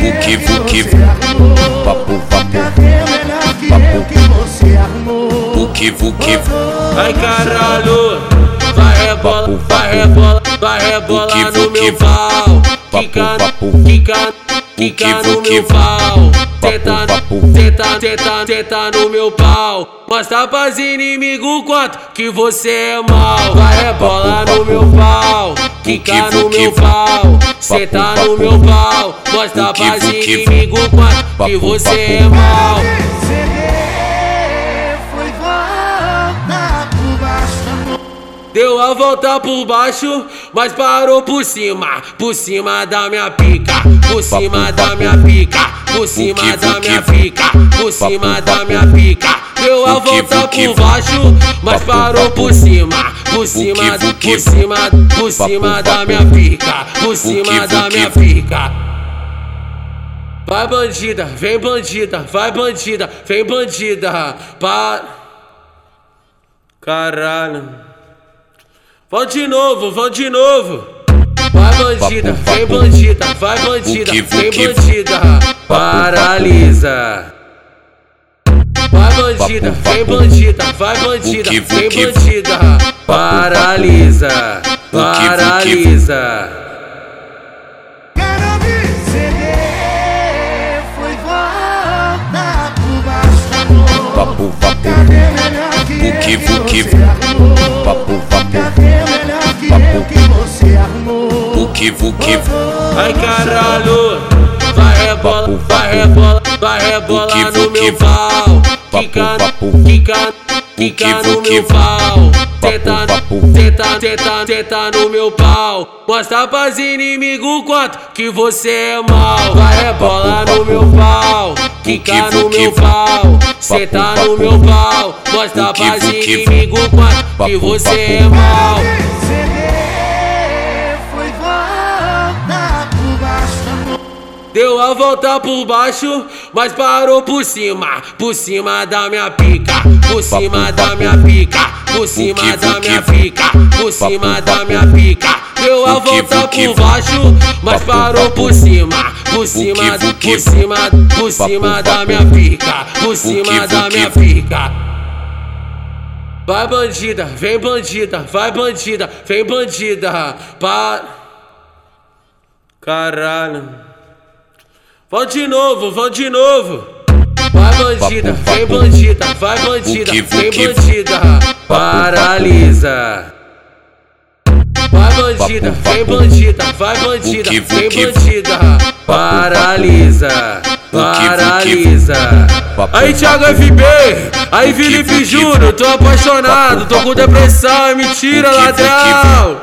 Vuki, vuki, papo, papo, vuki, vuki, Ai caralho, vai rebola, vai rebola, vai rebola no meu pau. Fica, fica, fica no meu pau. Tenta, tenta, tenta, tenta no meu pau. Mostra pras inimigo quanto que você é mal. Vai rebola no meu pau. Fica no meu pau. Senta no meu pau. Mostra pras inimigo quanto que você é mal. Deu a volta por baixo, mas parou por cima, por cima da minha pica, por cima da minha pica, por cima da minha pica, por cima da minha pica. Deu a volta por baixo, mas parou por cima, por cima, por cima, por cima da minha pica, por cima da minha pica. Vai bandida, vem bandida, vai bandida, vem bandida, pa... Caralho. Vão de novo, vão de novo. Vai bandida, vem bandida, vai bandida, vem bandida, paralisa. Vai bandida, vem bandida, vai bandida, vem bandida, paralisa, paralisa. Quero me ceder, foi volta por baixo papo, papo, que Vuki, papo, papo, Ai caralho, vai rebola, vai rebola, vai rebola no meu pau. Fica, fica, fica no meu pau. Tenta, tenta, tenta, tenta no meu pau. Mostra pras inimigo quanto que você é mal. Vai rebola no meu pau. Fica no meu pau. Senta no meu pau. Mostra pras inimigo quanto que você é mal. Deu a volta por baixo, mas parou por cima, por cima da minha pica, por cima da minha pica, por cima da minha pica, por cima da minha pica. Deu a volta por baixo, mas parou por cima, por cima, por cima, por cima da minha pica, por cima da minha pica. Vai bandida, vem bandida, vai bandida, vem bandida, pa... Caralho. Vão de novo, vão de novo. Vai bandida, vem bandida, vai bandida, vem bandida, paralisa. Vai bandida, vem bandida, vai bandida, vem bandida, paralisa, paralisa. Aí Thiago FB, aí Felipe Júnior, tô apaixonado, tô com depressão, é mentira, ladrão.